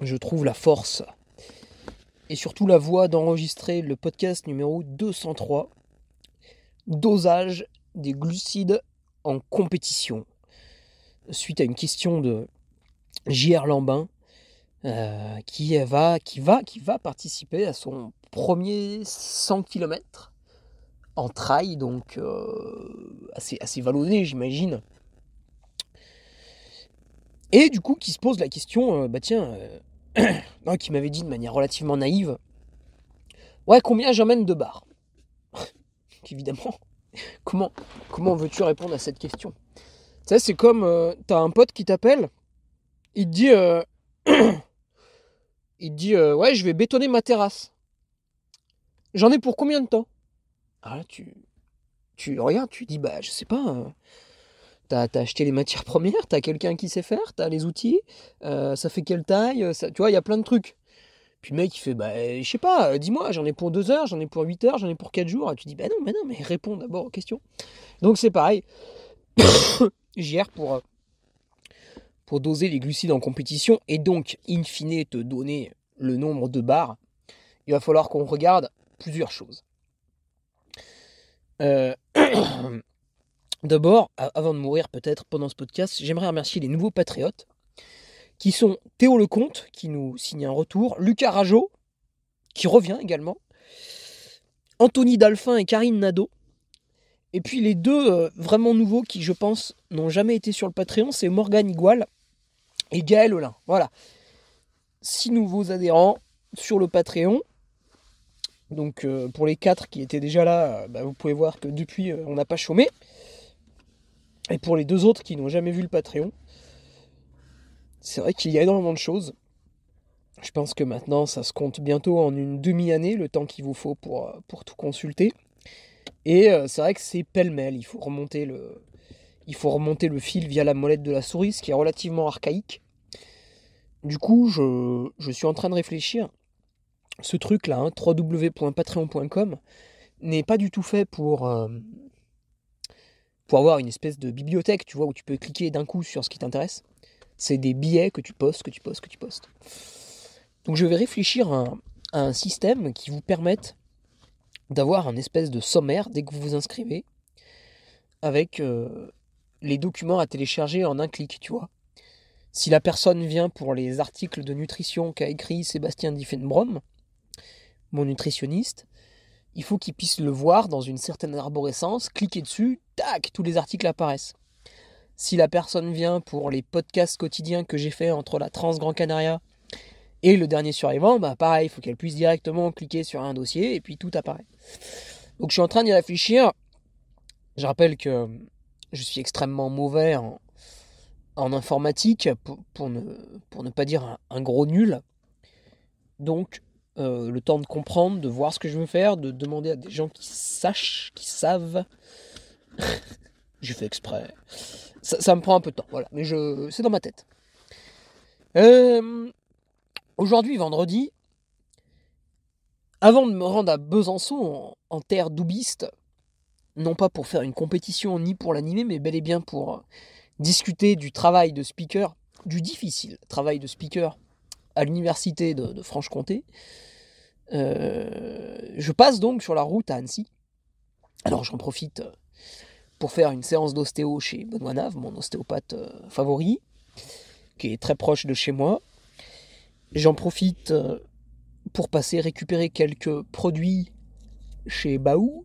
je trouve la force et surtout la voie d'enregistrer le podcast numéro 203, dosage des glucides en compétition. Suite à une question de J.R. Lambin, euh, qui, va, qui, va, qui va participer à son premier 100 km en trail, donc euh, assez, assez vallonné, j'imagine. Et du coup, qui se pose la question, euh, bah tiens, non, qui m'avait dit de manière relativement naïve Ouais, combien j'emmène de bars? Évidemment, comment, comment veux-tu répondre à cette question? Sais, c'est comme euh, t'as un pote qui t'appelle, il te dit euh, Il dit euh, Ouais, je vais bétonner ma terrasse. J'en ai pour combien de temps? Ah tu, tu regardes, tu dis Bah, je sais pas. T'as as acheté les matières premières, t'as quelqu'un qui sait faire, t'as les outils, euh, ça fait quelle taille, euh, tu vois, il y a plein de trucs. Puis le mec il fait, bah je sais pas, euh, dis-moi, j'en ai pour 2 heures, j'en ai pour 8 heures, j'en ai pour 4 jours. Et tu dis, bah non, mais non, mais réponds d'abord aux questions. Donc c'est pareil. JR pour, pour doser les glucides en compétition et donc, in fine, te donner le nombre de barres, il va falloir qu'on regarde plusieurs choses. Euh... D'abord, avant de mourir peut-être pendant ce podcast, j'aimerais remercier les nouveaux patriotes qui sont Théo Lecomte, qui nous signe un retour, Lucas Rajo, qui revient également, Anthony Dalphin et Karine Nadeau. Et puis les deux euh, vraiment nouveaux qui, je pense, n'ont jamais été sur le Patreon, c'est Morgan Igual et Gaël Olin. Voilà. Six nouveaux adhérents sur le Patreon. Donc euh, pour les quatre qui étaient déjà là, euh, bah, vous pouvez voir que depuis, on n'a pas chômé. Et pour les deux autres qui n'ont jamais vu le Patreon, c'est vrai qu'il y a énormément de choses. Je pense que maintenant, ça se compte bientôt en une demi-année, le temps qu'il vous faut pour, euh, pour tout consulter. Et euh, c'est vrai que c'est pêle-mêle. Il faut remonter le, il faut remonter le fil via la molette de la souris, ce qui est relativement archaïque. Du coup, je, je suis en train de réfléchir. Ce truc-là, hein, www.patreon.com, n'est pas du tout fait pour, euh, pour avoir une espèce de bibliothèque, tu vois, où tu peux cliquer d'un coup sur ce qui t'intéresse. C'est des billets que tu postes, que tu postes, que tu postes. Donc je vais réfléchir à un, système qui vous permette d'avoir un espèce de sommaire dès que vous vous inscrivez, avec euh, les documents à télécharger en un clic, tu vois. Si la personne vient pour les articles de nutrition qu'a écrit Sébastien Diffenbrom, mon nutritionniste, il faut qu'il puisse le voir dans une certaine arborescence, cliquer dessus, tac, tous les articles apparaissent. Si la personne vient pour les podcasts quotidiens que j'ai fait entre la Trans Grand Canaria et le dernier survivant, bah pareil, il faut qu'elle puisse directement cliquer sur un dossier et puis tout apparaît. Donc je suis en train d'y réfléchir. Je rappelle que je suis extrêmement mauvais en, informatique, pour, ne, pas dire un gros nul. Donc euh, le temps de comprendre, de voir ce que je veux faire, de demander à des gens qui sachent, qui savent. J'ai fait exprès. Ça, me prend un peu de temps, voilà, mais je, c'est dans ma tête. Euh, aujourd'hui, vendredi, Avant de me rendre à Besançon, en, terre doubiste, non pas pour faire une compétition ni pour l'animer, mais bel et bien pour discuter du travail de speaker, du difficile travail de speaker à l'université de, Franche-Comté, euh, je passe donc sur la route à Annecy. Alors j'en profite pour faire une séance d'ostéo chez Benoît Nave, mon ostéopathe euh, favori, qui est très proche de chez moi. J'en profite euh, pour passer récupérer quelques produits chez Baou,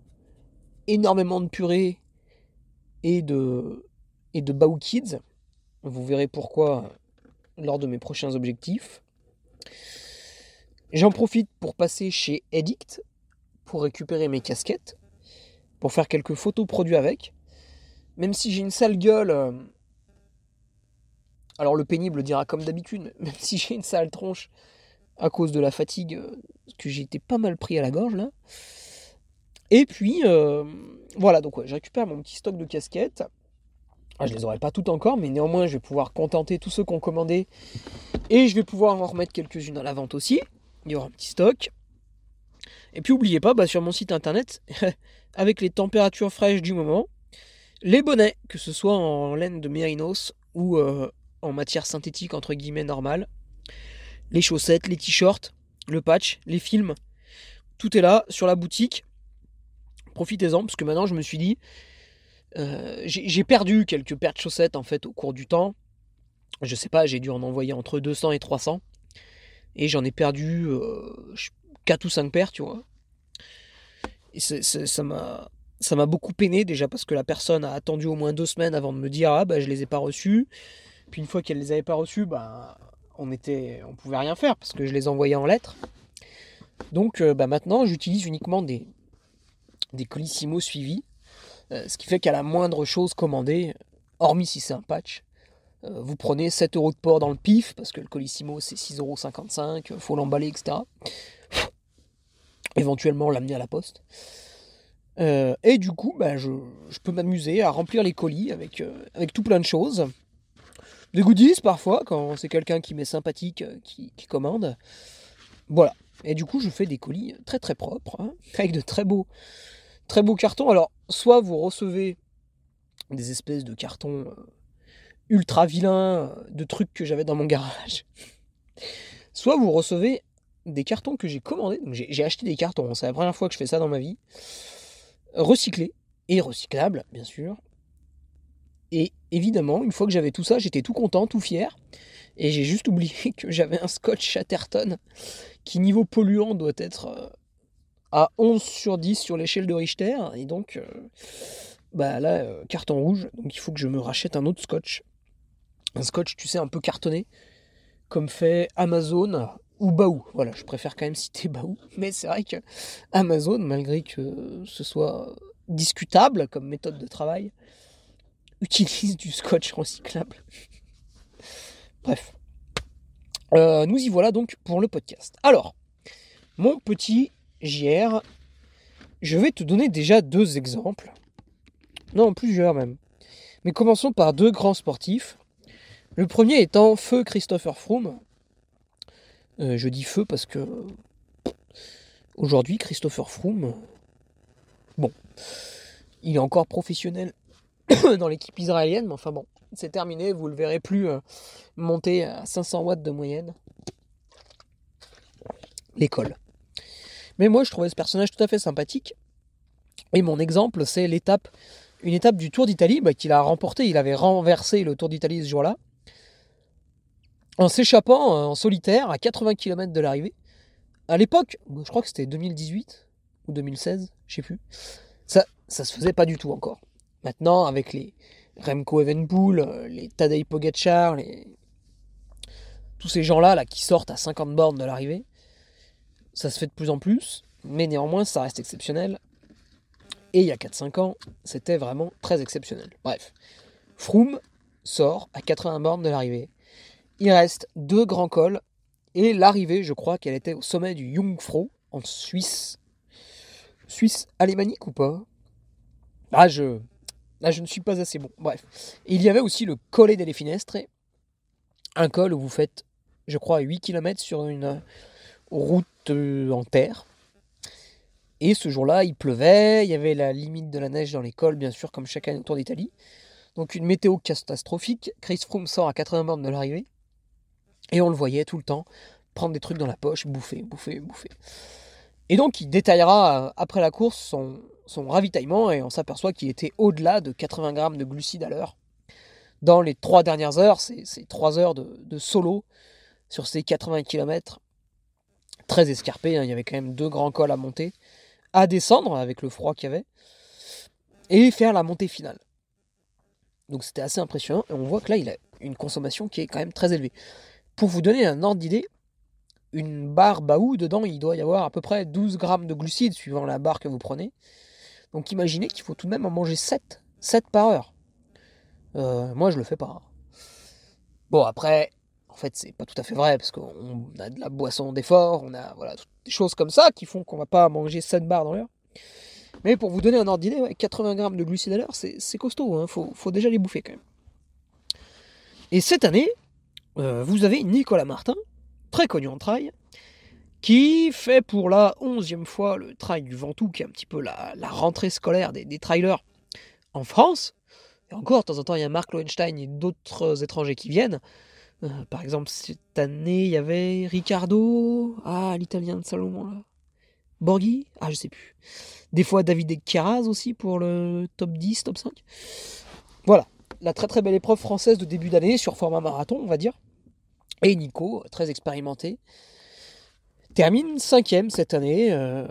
énormément de purée et de, et de Baou Kids. Vous verrez pourquoi lors de mes prochains objectifs. J'en profite pour passer chez Edict pour récupérer mes casquettes, pour faire quelques photos produits avec. Même si j'ai une sale gueule, euh, alors le pénible dira comme d'habitude, même si j'ai une sale tronche à cause de la fatigue, euh, que j'ai été pas mal pris à la gorge là. Et puis, euh, voilà, donc je récupère mon petit stock de casquettes. Ah, je les aurai pas toutes encore, mais néanmoins, je vais pouvoir contenter tous ceux qui ont commandé. Et je vais pouvoir en remettre quelques-unes à la vente aussi. Il y aura un petit stock. Et puis, n'oubliez pas, bah, sur mon site internet, avec les températures fraîches du moment, les bonnets, que ce soit en laine de mérinos ou euh, en matière synthétique entre guillemets normale, les chaussettes, les t-shirts, le patch, les films, tout est là sur la boutique. Profitez-en parce que maintenant je me suis dit, euh, j'ai perdu quelques paires de chaussettes en fait au cours du temps. Je sais pas, j'ai dû en envoyer entre 200 et 300. Et j'en ai perdu 4 euh, ou 5 paires, tu vois. Et ça m'a ça m'a beaucoup peiné déjà parce que la personne a attendu au moins deux semaines avant de me dire ah bah je les ai pas reçus. Puis une fois qu'elle les avait pas reçus, bah on était, on pouvait rien faire parce que je les envoyais en lettres. Donc euh, bah, maintenant j'utilise uniquement des des colissimo suivis, euh, ce qui fait qu'à la moindre chose commandée, hormis si c'est un patch, euh, vous prenez 7 euros de port dans le pif parce que le colissimo c'est 6,55€, faut l'emballer etc. Éventuellement l'amener à la poste. et du coup, bah, je, peux m'amuser à remplir les colis avec, tout plein de choses des goodies parfois quand c'est quelqu'un qui m'est sympathique euh, qui, commande. Voilà. Et du coup, je fais des colis très très propres, hein, avec de très beaux, très beaux cartons. Alors, soit vous recevez des espèces de cartons euh, ultra vilains, euh, de trucs que j'avais dans mon garage. Soit vous recevez des cartons que j'ai commandés. Donc j'ai acheté des cartons, c'est la première fois que je fais ça dans ma vie. Recyclés et recyclables, bien sûr. Et évidemment, une fois que j'avais tout ça, j'étais tout content, tout fier. Et j'ai juste oublié que j'avais un scotch Chatterton qui, niveau polluant, doit être euh, à 11 sur 10 sur l'échelle de Richter. Et donc, euh, bah là, euh, carton rouge. Donc il faut que je me rachète un autre scotch. Un scotch, tu sais, un peu cartonné, comme fait Amazon ou Baou. Voilà, je préfère quand même citer Baou. Mais c'est vrai que Amazon, malgré que ce soit discutable comme méthode de travail, utilise du scotch recyclable. Bref. Euh, nous y voilà donc pour le podcast. Alors, mon petit JR, je vais te donner déjà deux exemples. Non, plusieurs même. Mais commençons par deux grands sportifs. Le premier étant Feu Christopher Froome. Euh, je dis feu parce que aujourd'hui, Christopher Froome, bon, il est encore professionnel dans l'équipe israélienne, mais enfin bon, c'est terminé, vous le verrez plus euh, monter à 500 watts de moyenne. L'école. Mais moi, je trouvais ce personnage tout à fait sympathique. Et mon exemple, c'est l'étape, une étape du Tour d'Italie bah, qu'il a remporté. Il avait renversé le Tour d'Italie ce jour-là, en s'échappant euh, en solitaire à 80 km de l'arrivée. À l'époque, je crois que c'était 2018 ou 2016, je sais plus. Ça, ça se faisait pas du tout encore. Maintenant, avec les Remco Evenpool, euh, les Tadej Pogacar, les... tous ces gens-là là, qui sortent à 50 bornes de l'arrivée, ça se fait de plus en plus, mais néanmoins, ça reste exceptionnel. Et il y a 4-5 ans, c'était vraiment très exceptionnel. Bref, Froome sort à 80 bornes de l'arrivée. Il reste deux grands cols, et l'arrivée, je crois qu'elle était au sommet du Jungfrau, en Suisse. Suisse alémanique ou pas? Ah, je, Là, je ne suis pas assez bon. Bref. il y avait aussi le Colle delle Finestre, un col où vous faites, je crois, 8 km sur une route euh, en terre, Et ce jour-là, il pleuvait, il y avait la limite de la neige dans l'école, bien sûr, comme chaque année autour d'Italie. Donc une météo catastrophique. Chris Froome sort à 80 bornes de l'arrivée. Et on le voyait tout le temps prendre des trucs dans la poche, bouffer, bouffer, bouffer. Et donc il détaillera euh, après la course son, ravitaillement et on s'aperçoit qu'il était au-delà de 80 grammes de glucides à l'heure. Dans les trois dernières heures, c'est trois heures de, solo sur ces 80 km. Très escarpé, hein. il y avait quand même deux grands cols à monter, à descendre avec le froid qu'il y avait, et faire la montée finale. Donc c'était assez impressionnant et on voit que là il a une consommation qui est quand même très élevée. Pour vous donner un ordre d'idée, une barre Baou, dedans il doit y avoir à peu près 12 grammes de glucides suivant la barre que vous prenez. Donc imaginez qu'il faut tout de même en manger 7, 7 par heure. Euh, moi je le fais pas. Bon après, en fait c'est pas tout à fait vrai parce qu'on a de la boisson d'effort, on a voilà, des choses comme ça qui font qu'on va pas manger 7 barres dans l'heure. Mais pour vous donner un ordre d'idée, 80 grammes de glucides à l'heure, c'est costaud, hein. faut, déjà les bouffer quand même. Et cette année, euh, vous avez Nicolas Martin, très connu en trail, qui fait pour la onzième fois le trail du Ventoux, qui est un petit peu la, rentrée scolaire des, trailers en France. Et encore, de temps en temps, il y a Marc Lohenstein et d'autres étrangers qui viennent. Euh, par exemple, cette année, il y avait Ricardo, ah, l'italien de Salomon, là. Borghi? Ah, je sais plus. Des fois, David Keraz aussi pour le top 10, top 5. Voilà, la très très belle épreuve française de début d'année sur format marathon, on va dire. Et Nico, très expérimenté, termine cinquième cette année. Euh,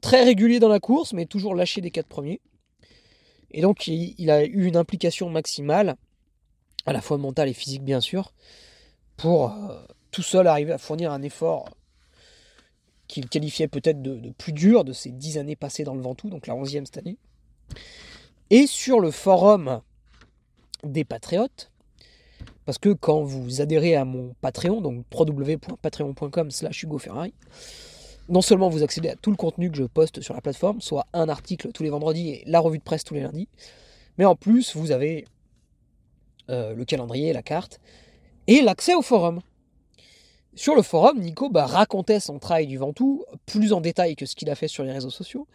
très régulier dans la course, mais toujours lâché des quatre premiers. Et donc, il, a eu une implication maximale, à la fois mentale et physique, bien sûr, pour euh, tout seul arriver à fournir un effort qu'il qualifiait peut-être de, plus dur de ces dix années passées dans le Ventoux, donc la onzième cette année. Et sur le forum des Patriotes, parce que quand vous adhérez à mon Patreon, donc www.patreon.com slash Hugo Ferrari, non seulement vous accédez à tout le contenu que je poste sur la plateforme, soit un article tous les vendredis et la revue de presse tous les lundis, mais en plus vous avez euh, le calendrier, la carte, et l'accès au forum. Sur le forum, Nico bah, racontait son travail du Ventoux plus en détail que ce qu'il a fait sur les réseaux sociaux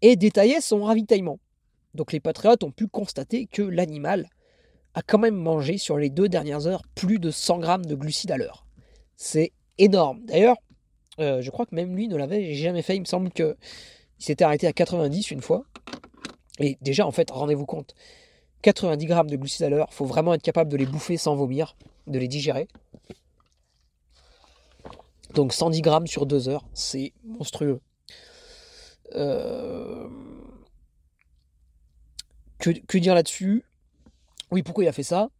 et détaillait son ravitaillement. Donc les patriotes ont pu constater que l'animal a quand même mangé sur les deux dernières heures plus de 100 grammes de glucides à l'heure. C'est énorme. D'ailleurs, euh, je crois que même lui ne l'avait jamais fait. Il me semble qu'il s'était arrêté à 90 une fois. Et déjà, en fait, rendez-vous compte, 90 grammes de glucides à l'heure, il faut vraiment être capable de les bouffer sans vomir, de les digérer. Donc 110 grammes sur 2 heures, c'est monstrueux. Euh, que, dire là-dessus? Oui, pourquoi il a fait ça?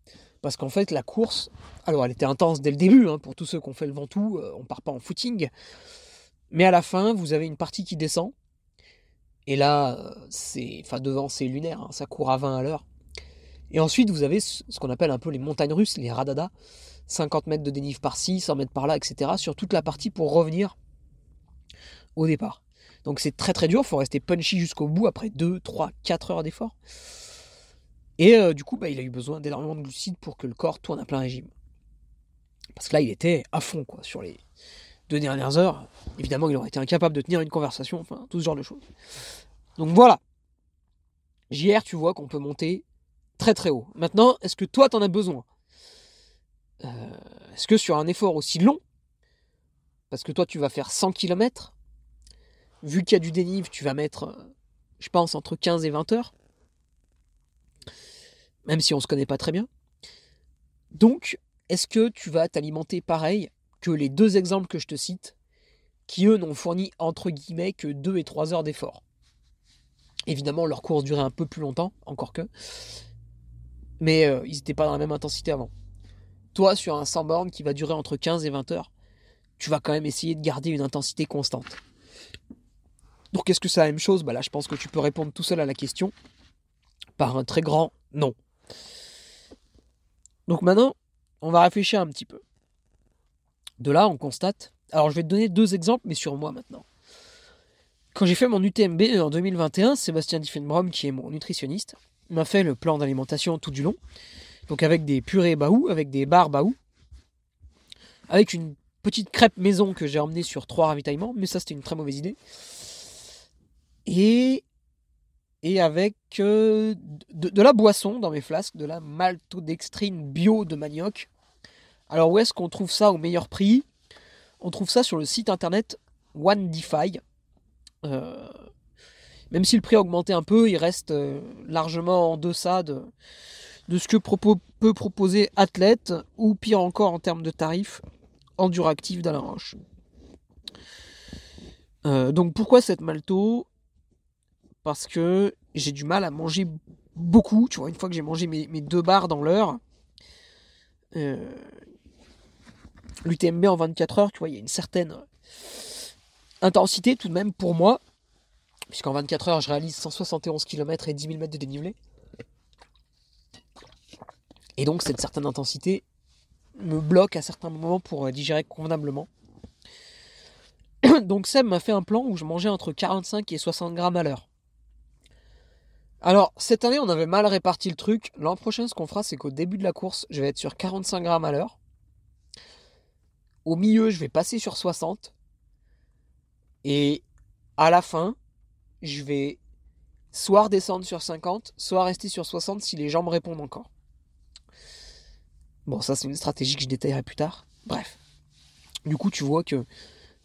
Parce qu'en fait, la course, alors elle était intense dès le début, hein, pour tous ceux qui ont fait le Ventoux, euh, on part pas en footing. Mais à la fin, vous avez une partie qui descend. Et là, euh, c'est, enfin devant, c'est lunaire, hein, ça court à 20 à l'heure. Et ensuite, vous avez ce qu'on appelle un peu les montagnes russes, les radadas. 50 mètres de dénive par-ci, 100 mètres par-là, etc. sur toute la partie pour revenir au départ. Donc c'est très très dur, il faut rester punchy jusqu'au bout après 2, 3, 4 heures d'effort. Et euh, du coup, bah, il a eu besoin d'énormément de glucides pour que le corps tourne à plein régime. Parce que là, il était à fond quoi, sur les deux dernières heures. Évidemment, il aurait été incapable de tenir une conversation, enfin, tout ce genre de choses. Donc voilà. JR, tu vois qu'on peut monter très très haut. Maintenant, est-ce que toi, t'en as besoin? Euh, est-ce que sur un effort aussi long, parce que toi tu vas faire 100 km, vu qu'il y a du dénive, tu vas mettre, je pense, entre 15 et 20 heures, même si on ne se connaît pas très bien. Donc, est-ce que tu vas t'alimenter pareil que les deux exemples que je te cite, qui eux n'ont fourni entre guillemets que 2 et 3 heures d'effort Évidemment, leur course durait un peu plus longtemps, encore que, mais euh, ils n'étaient pas dans la même intensité avant toi, sur un 100 bornes qui va durer entre 15 et 20 heures, tu vas quand même essayer de garder une intensité constante. Donc est-ce que c'est la même chose? Bah Là, je pense que tu peux répondre tout seul à la question par un très grand non. Donc maintenant, on va réfléchir un petit peu. De là, on constate. Alors, je vais te donner deux exemples, mais sur moi maintenant. Quand j'ai fait mon UTMB en 2021, Sébastien Diffenbrom, qui est mon nutritionniste, m'a fait le plan d'alimentation tout du long. Donc avec des purées Baou, avec des barres Baou, avec une petite crêpe maison que j'ai emmenée sur trois ravitaillements, mais ça c'était une très mauvaise idée. Et, et avec euh, de, de, la boisson dans mes flasques, de la maltodextrine bio de manioc. Alors où est-ce qu'on trouve ça au meilleur prix? On trouve ça sur le site internet OneDefi. Euh, même si le prix a augmenté un peu, il reste euh, largement en deçà de, ce que peut proposer Athlète, ou pire encore en termes de tarifs, Enduractive d'Alain Roche. Euh, donc pourquoi cette malto? Parce que j'ai du mal à manger beaucoup. Tu vois, une fois que j'ai mangé mes, deux barres dans l'heure, euh, l'UTMB en 24 heures, tu vois, il y a une certaine intensité tout de même pour moi puisqu'en 24 heures, je réalise 171 km et 10 000 mètres de dénivelé. Et donc, cette certaine intensité me bloque à certains moments pour euh, digérer convenablement. donc, Seb m'a fait un plan où je mangeais entre 45 et 60 grammes à l'heure. Alors, cette année, on avait mal réparti le truc. L'an prochain, ce qu'on fera, c'est qu'au début de la course, je vais être sur 45 grammes à l'heure. Au milieu, je vais passer sur 60. Et à la fin, je vais soit redescendre sur 50, soit rester sur 60 si les gens me répondent encore. Bon, ça c'est une stratégie que je détaillerai plus tard. Bref. Du coup, tu vois que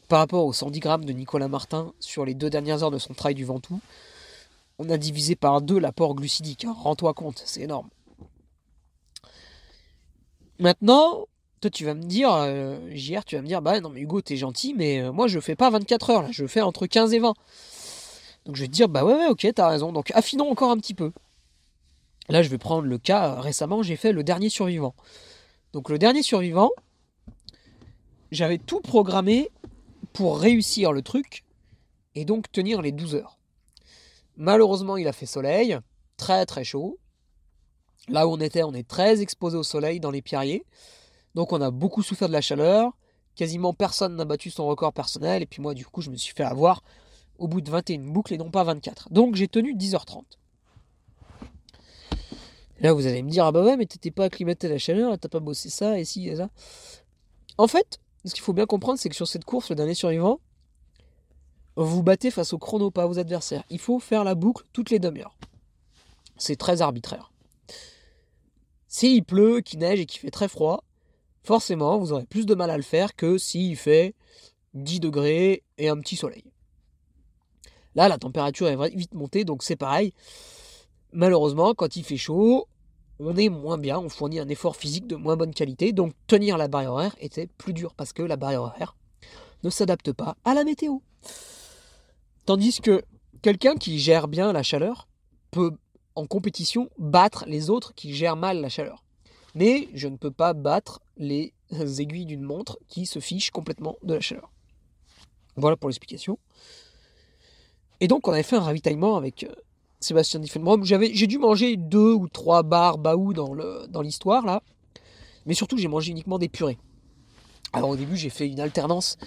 par rapport aux 110 grammes de Nicolas Martin sur les deux dernières heures de son trail du Ventoux, on a divisé par deux l'apport glucidique. Rends-toi compte, c'est énorme. Maintenant, toi tu vas me dire, euh, JR, tu vas me dire, bah non mais Hugo, t'es gentil, mais euh, moi je fais pas 24 heures là, je fais entre 15 et 20. Donc je vais te dire, bah ouais, ouais, ok, t'as raison. Donc affinons encore un petit peu. Là, je vais prendre le cas, euh, récemment, j'ai fait le dernier survivant. Donc le dernier survivant, j'avais tout programmé pour réussir le truc et donc tenir les 12 heures. Malheureusement, il a fait soleil, très très chaud. Là où on était, on est très exposé au soleil dans les pierriers. Donc on a beaucoup souffert de la chaleur. Quasiment personne n'a battu son record personnel. Et puis moi, du coup, je me suis fait avoir au bout de 21 boucles et non pas 24. Donc j'ai tenu 10h30. Là, vous allez me dire, ah bah ouais, mais t'étais pas acclimaté à la chaleur, t'as pas bossé ça, et si, et ça. En fait, ce qu'il faut bien comprendre, c'est que sur cette course, le dernier survivant, vous battez face au chrono, pas aux adversaires. Il faut faire la boucle toutes les demi-heures. C'est très arbitraire. S'il pleut, qu'il neige et qu'il fait très froid, forcément, vous aurez plus de mal à le faire que s'il fait 10 degrés et un petit soleil. Là, la température est vite montée, donc c'est pareil. Malheureusement, quand il fait chaud, on est moins bien, on fournit un effort physique de moins bonne qualité, donc tenir la barrière horaire était plus dur parce que la barrière horaire ne s'adapte pas à la météo. Tandis que quelqu'un qui gère bien la chaleur peut en compétition battre les autres qui gèrent mal la chaleur. Mais je ne peux pas battre les aiguilles d'une montre qui se fichent complètement de la chaleur. Voilà pour l'explication. Et donc, on avait fait un ravitaillement avec euh, Sébastien Diffenbrom. J'avais, j'ai dû manger deux ou trois bars Baou dans, le, dans l'histoire, là. Mais surtout, j'ai mangé uniquement des purées. Alors, au début, j'ai fait une alternance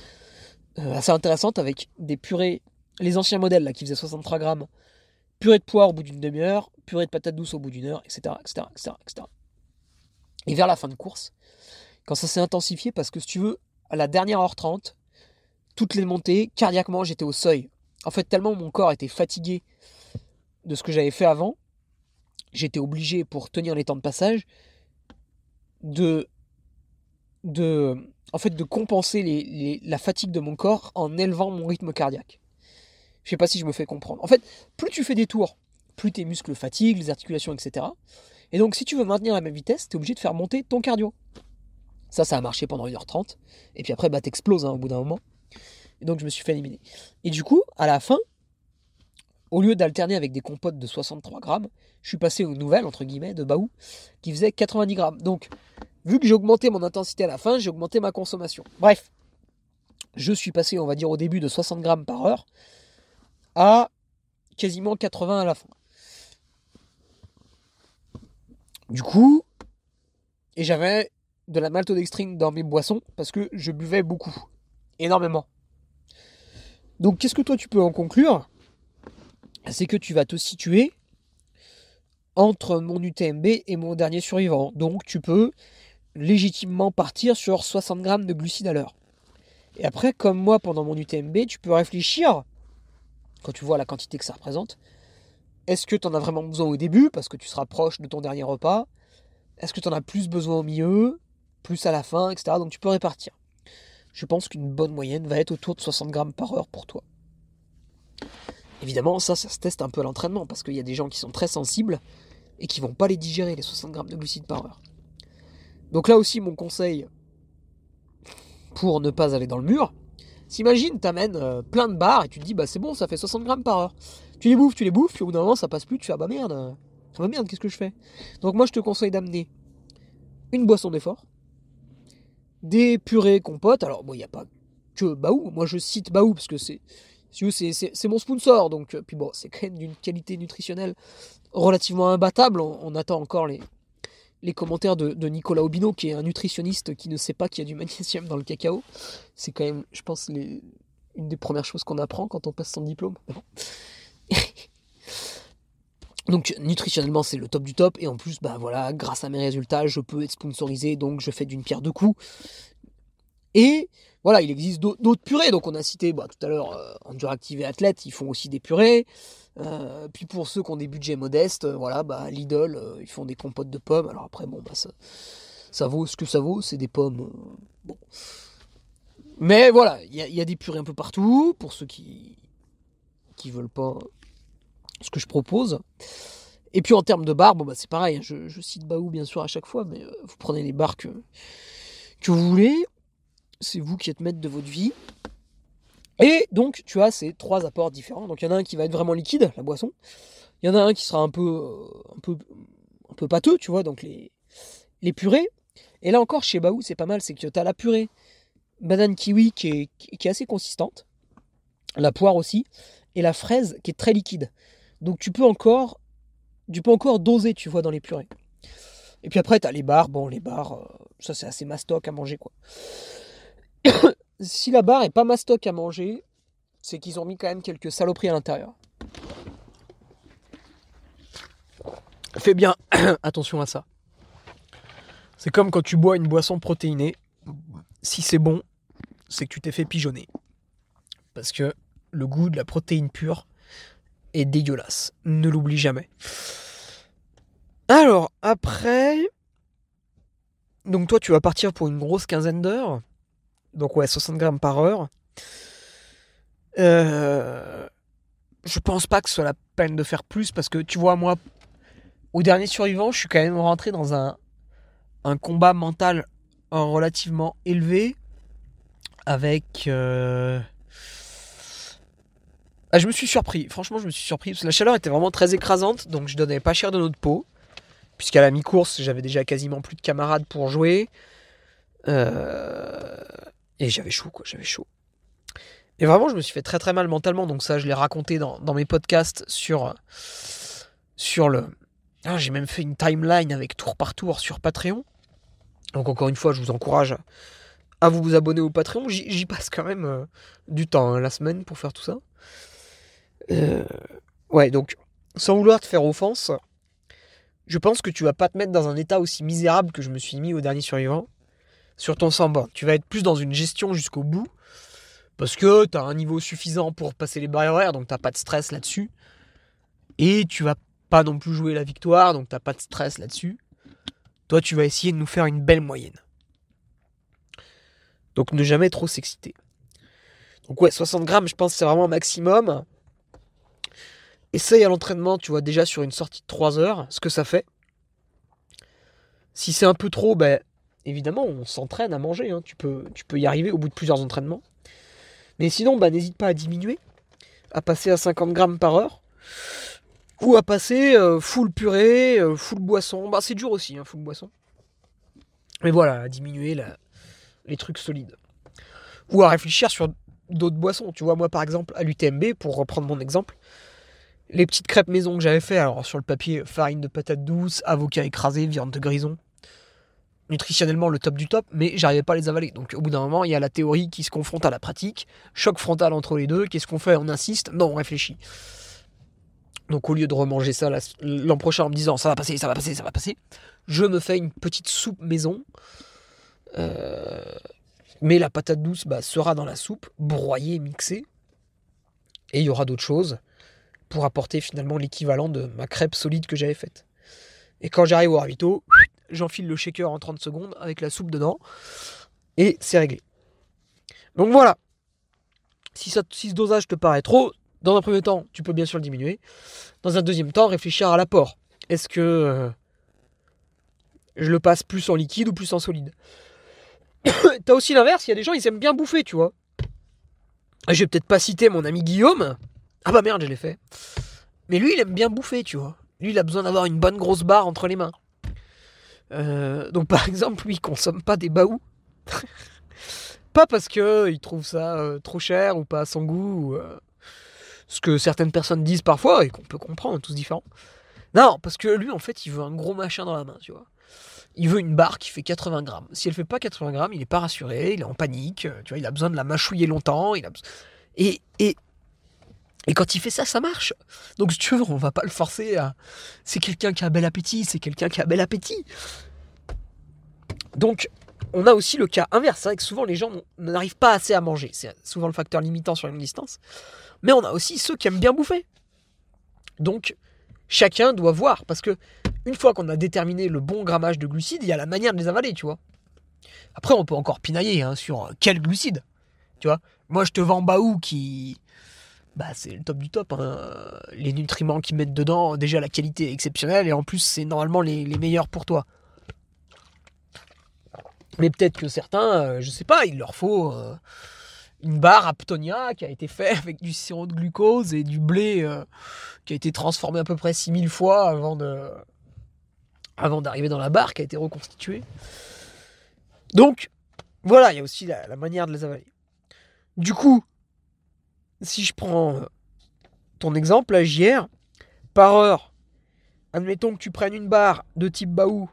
euh, assez intéressante avec des purées, les anciens modèles, là, qui faisaient 63 grammes. Purée de poire au bout d'une demi-heure, purée de patates douces au bout d'une heure, etc., etc., etc., etc. Et vers la fin de course, quand ça s'est intensifié, parce que si tu veux, à la dernière heure 30, toutes les montées, cardiaquement, j'étais au seuil. En fait, tellement mon corps était fatigué de ce que j'avais fait avant, j'étais obligé, pour tenir les temps de passage, de, de, en fait, de compenser la fatigue de mon corps en élevant mon rythme cardiaque. Je sais pas si je me fais comprendre. En fait, plus tu fais des tours, plus tes muscles fatiguent, les articulations, etc. Et donc, si tu veux maintenir la même vitesse, tu es obligé de faire monter ton cardio. Ça, ça a marché pendant 1h30. Et puis après, bah, t'exploses hein, au bout d'un moment. Et donc je me suis fait éliminer. Et du coup, à la fin, au lieu d'alterner avec des compotes de 63 grammes, je suis passé aux nouvelles, entre guillemets, de Baou, qui faisaient 90 grammes. Donc, vu que j'ai augmenté mon intensité à la fin, j'ai augmenté ma consommation. Bref, je suis passé, on va dire, au début de 60 grammes par heure à quasiment 80 à la fin. Du coup, et j'avais de la maltodextrine dans mes boissons parce que je buvais beaucoup, énormément. Donc qu'est-ce que toi tu peux en conclure? C'est que tu vas te situer entre mon UTMB et mon dernier survivant. Donc tu peux légitimement partir sur 60 grammes de glucides à l'heure. Et après, comme moi pendant mon UTMB, tu peux réfléchir, quand tu vois la quantité que ça représente, est-ce que tu en as vraiment besoin au début, parce que tu seras proche de ton dernier repas? Est-ce que tu en as plus besoin au milieu, plus à la fin, etc. Donc tu peux répartir. Je pense qu'une bonne moyenne va être autour de 60 grammes par heure pour toi. Évidemment, ça, se teste un peu à l'entraînement, parce qu'il y a des gens qui sont très sensibles et qui vont pas les digérer, les 60 grammes de glucides par heure. Donc là aussi, mon conseil pour ne pas aller dans le mur, s'imagine, t'amènes euh, plein de barres et tu te dis, bah c'est bon, ça fait 60 grammes par heure. Tu les bouffes, tu les bouffes, puis au bout d'un moment, ça passe plus, tu fais, ah bah merde, ah bah merde, qu'est-ce que je fais? Donc moi, je te conseille d'amener une boisson d'effort, des purées compotes, alors bon, il n'y a pas que Baou, moi je cite Baou parce que c'est c'est mon sponsor, donc euh, puis bon, c'est quand même d'une qualité nutritionnelle relativement imbattable. On, attend encore les, commentaires de, Nicolas Obino, qui est un nutritionniste qui ne sait pas qu'il y a du magnésium dans le cacao. C'est quand même, je pense, une des premières choses qu'on apprend quand on passe son diplôme. donc nutritionnellement c'est le top du top et en plus bah voilà grâce à mes résultats je peux être sponsorisé donc je fais d'une pierre deux coups et voilà, il existe d'autres purées. Donc on a cité bah, tout à l'heure euh, Enduractive et Athlète, ils font aussi des purées. Euh, puis pour ceux qui ont des budgets modestes, euh, voilà, bah, Lidl, euh, ils font des compotes de pommes. Alors après, bon, bah, ça, vaut ce que ça vaut, c'est des pommes. Mais voilà, il y, a des purées un peu partout, pour ceux qui qui veulent pas ce que je propose. Et puis en termes de barres, bon, bah, c'est pareil, hein, je, cite Baou bien sûr à chaque fois, mais vous prenez les barres que, que vous voulez c'est vous qui êtes maître de votre vie. Et donc, tu as ces trois apports différents. Donc, il y en a un qui va être vraiment liquide, la boisson. Il y en a un qui sera un peu, euh, un peu, un peu pâteux, tu vois, donc les, les purées. Et là encore, chez Baou, c'est pas mal, c'est que tu as la purée banane kiwi qui est, qui est assez consistante, la poire aussi, et la fraise qui est très liquide. Donc, tu peux encore, tu peux encore doser, tu vois, dans les purées. Et puis après, tu les bars. Bon, les bars, euh, ça c'est assez mastoc à manger, quoi. si la barre est pas mastoc à manger, c'est qu'ils ont mis quand même quelques saloperies à l'intérieur. Fais bien attention à ça. C'est comme quand tu bois une boisson protéinée. Si c'est bon, c'est que tu t'es fait pigeonner. Parce que le goût de la protéine pure dégueulasse. Ne l'oublie jamais. Alors, après... Donc toi, tu vas partir pour une grosse quinzaine d'heures. Donc ouais, 60 grammes par heure. Euh, je pense pas que ce soit la peine de faire plus parce que tu vois, moi, au dernier survivant, je suis quand même rentré dans un, un combat mental relativement élevé avec. Euh, ah, je me suis surpris, franchement, je me suis surpris parce que la chaleur était vraiment très écrasante donc je donnais pas cher de notre peau. Puisqu'à la mi-course, j'avais déjà quasiment plus de camarades pour jouer. Euh, et j'avais chaud, quoi, j'avais chaud. Et vraiment, je me suis fait très très mal mentalement. Donc ça, je l'ai raconté dans, mes podcasts sur, sur le... Ah, j'ai même fait une timeline avec tour par tour sur Patreon. Donc encore une fois, je vous encourage à vous abonner au Patreon. J'y passe quand même euh, du temps, hein, la semaine, pour faire tout ça. Euh, ouais, donc, sans vouloir te faire offense, je pense que tu vas pas te mettre dans un état aussi misérable que je me suis mis au dernier survivant sur ton samba. Tu vas être plus dans une gestion jusqu'au bout. Parce que tu as un niveau suffisant pour passer les barrières horaires, donc tu pas de stress là-dessus. Et tu vas pas non plus jouer la victoire, donc tu pas de stress là-dessus. Toi, tu vas essayer de nous faire une belle moyenne. Donc ne jamais trop s'exciter. Donc ouais, 60 grammes, je pense c'est vraiment un maximum. Essaye à l'entraînement, tu vois, déjà sur une sortie de 3 heures, ce que ça fait. Si c'est un peu trop, ben, évidemment, on s'entraîne à manger. Hein. Tu, peux, y arriver au bout de plusieurs entraînements. Mais sinon, bah, n'hésite pas à diminuer, à passer à 50 grammes par heure. Ou à passer euh, full purée, euh, full boisson. Bah, c'est dur aussi, hein, full boisson. Mais voilà, à diminuer les trucs solides. Ou à réfléchir sur d'autres boissons. Tu vois, moi par exemple, à l'UTMB, pour reprendre mon exemple, les petites crêpes maison que j'avais fait, alors sur le papier, farine de patate douce, avocat écrasé, viande de grison, nutritionnellement le top du top, mais j'arrivais pas à les avaler. Donc au bout d'un moment, il y a la théorie qui se confronte à la pratique, choc frontal entre les deux, qu'est-ce qu'on fait? On insiste? Non, on réfléchit. Donc au lieu de remanger ça l'an prochain en me disant ça va passer, ça va passer, ça va passer, je me fais une petite soupe maison. Euh, Mais la patate douce bah, sera dans la soupe, broyée, mixée. Et il y aura d'autres choses pour apporter finalement l'équivalent de ma crêpe solide que j'avais faite. Et quand j'arrive au ravito, j'enfile le shaker en 30 secondes avec la soupe dedans. Et c'est réglé. Donc voilà. Si, ça, si ce dosage te paraît trop, dans un premier temps, tu peux bien sûr le diminuer. Dans un deuxième temps, réfléchir à l'apport. Est-ce que euh, je le passe plus en liquide ou plus en solide? T'as aussi l'inverse, il y a des gens, ils aiment bien bouffer, tu vois. Je vais peut-être pas citer mon ami Guillaume. Ah bah merde, je l'ai fait. Mais lui, il aime bien bouffer, tu vois. Lui, il a besoin d'avoir une bonne grosse barre entre les mains. Euh, donc par exemple, lui, il consomme pas des baous. pas parce que il trouve ça euh, trop cher ou pas à son goût, ou, euh, ce que certaines personnes disent parfois et qu'on peut comprendre, tous différents. Non, parce que lui, en fait, il veut un gros machin dans la main, tu vois. Il veut une barre qui fait 80 grammes. Si elle fait pas 80 grammes, il est pas rassuré, il est en panique, tu vois, il a besoin de la mâchouiller longtemps, il a et et quand il fait ça, ça marche. Donc, tu veux, on va pas le forcer à. C'est quelqu'un qui a bel appétit, c'est quelqu'un qui a bel appétit. Donc, on a aussi le cas inverse. C'est vrai que souvent, les gens n'arrivent pas assez à manger. C'est souvent le facteur limitant sur une distance. Mais on a aussi ceux qui aiment bien bouffer. Donc, chacun doit voir. Parce que, une fois qu'on a déterminé le bon grammage de glucides, il y a la manière de les avaler, tu vois. Après, on peut encore pinailler hein, sur quel glucides. Tu vois. Moi, je te vends Baou qui bah, c'est le top du top. Hein. Les nutriments qu'ils mettent dedans, déjà la qualité exceptionnelle et en plus c'est normalement les, meilleurs pour toi. Mais peut-être que certains, euh, je sais pas, il leur faut euh, une barre Aptonia qui a été faite avec du sirop de glucose et du blé euh, qui a été transformé à peu près 6000 fois avant de avant d'arriver dans la barre qui a été reconstituée. Donc voilà, il y a aussi la manière de les avaler. Du coup, si je prends euh, ton exemple, la JR, par heure, admettons que tu prennes une barre de type Baou,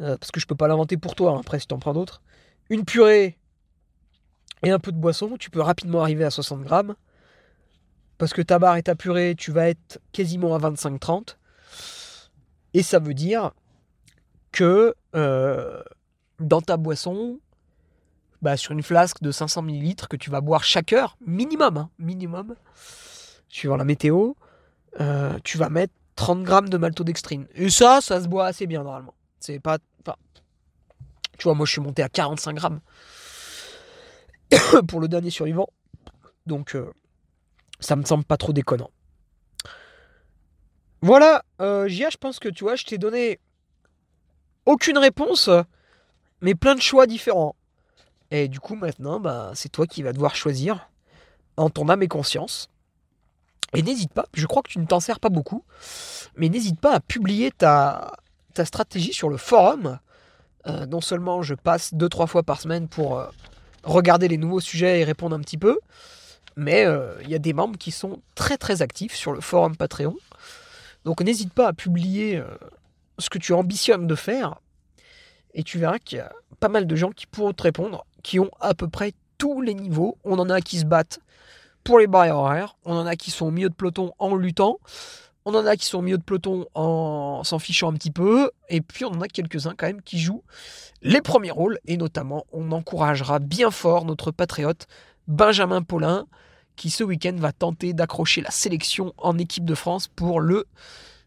euh, parce que je peux pas l'inventer pour toi, hein, après si tu en prends d'autres, une purée et un peu de boisson, tu peux rapidement arriver à 60 grammes. Parce que ta barre et ta purée, tu vas être quasiment à 25-30. Et ça veut dire que euh, dans ta boisson, bah, sur une flasque de 500 ml que tu vas boire chaque heure, minimum, hein, minimum, suivant la météo, euh, tu vas mettre 30 grammes de maltodextrine. Et ça, ça se boit assez bien normalement. C'est pas. tu vois, moi je suis monté à 45 grammes pour le dernier survivant. Donc, euh, ça me semble pas trop déconnant. Voilà, euh, Gia, je pense que tu vois, je t'ai donné aucune réponse, mais plein de choix différents. Et du coup, maintenant, bah, c'est toi qui vas devoir choisir en ton âme et conscience. Et n'hésite pas, je crois que tu ne t'en sers pas beaucoup, mais n'hésite pas à publier ta, ta stratégie sur le forum. Euh, non seulement je passe 2-3 fois par semaine pour euh, regarder les nouveaux sujets et répondre un petit peu, mais euh, il y a des membres qui sont très très actifs sur le forum Patreon. Donc n'hésite pas à publier ce que tu ambitionnes de faire, et tu verras qu'il y a pas mal de gens qui pourront te répondre qui ont à peu près tous les niveaux. On en a qui se battent pour les barrières horaires, on en a qui sont au milieu de peloton en luttant, on en a qui sont au milieu de peloton en s'en fichant un petit peu, et puis on en a quelques-uns quand même qui jouent les premiers rôles, et notamment on encouragera bien fort notre patriote Benjamin Paulin, qui ce week-end va tenter d'accrocher la sélection en équipe de France pour le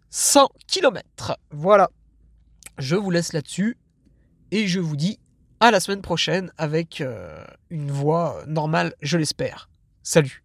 100 km. Voilà, je vous laisse là-dessus, et je vous dis à la semaine prochaine avec euh, une voix normale, je l'espère. Salut